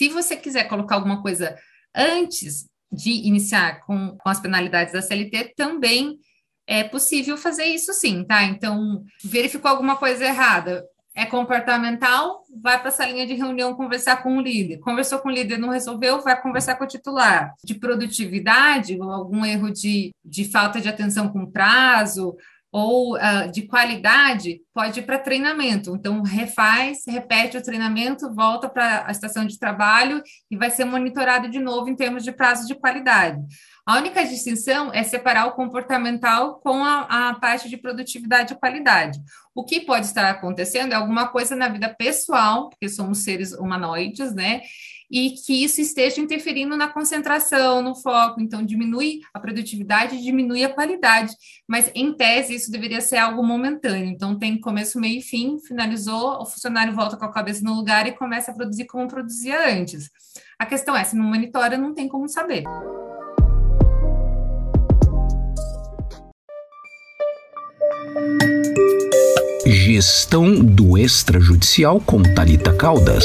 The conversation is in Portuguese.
Se você quiser colocar alguma coisa antes de iniciar com, com as penalidades da CLT, também é possível fazer isso sim, tá? Então, verificou alguma coisa errada, é comportamental, vai para essa linha de reunião conversar com o líder. Conversou com o líder, não resolveu, vai conversar com o titular. De produtividade, ou algum erro de, de falta de atenção com prazo, ou uh, de qualidade, pode ir para treinamento. Então, refaz, repete o treinamento, volta para a estação de trabalho e vai ser monitorado de novo em termos de prazo de qualidade. A única distinção é separar o comportamental com a, a parte de produtividade e qualidade. O que pode estar acontecendo é alguma coisa na vida pessoal, porque somos seres humanoides, né? e que isso esteja interferindo na concentração, no foco. Então, diminui a produtividade, diminui a qualidade. Mas, em tese, isso deveria ser algo momentâneo. Então, tem começo, meio e fim, finalizou, o funcionário volta com a cabeça no lugar e começa a produzir como produzia antes. A questão é, se não monitora, não tem como saber. Gestão do extrajudicial com Talita Caldas.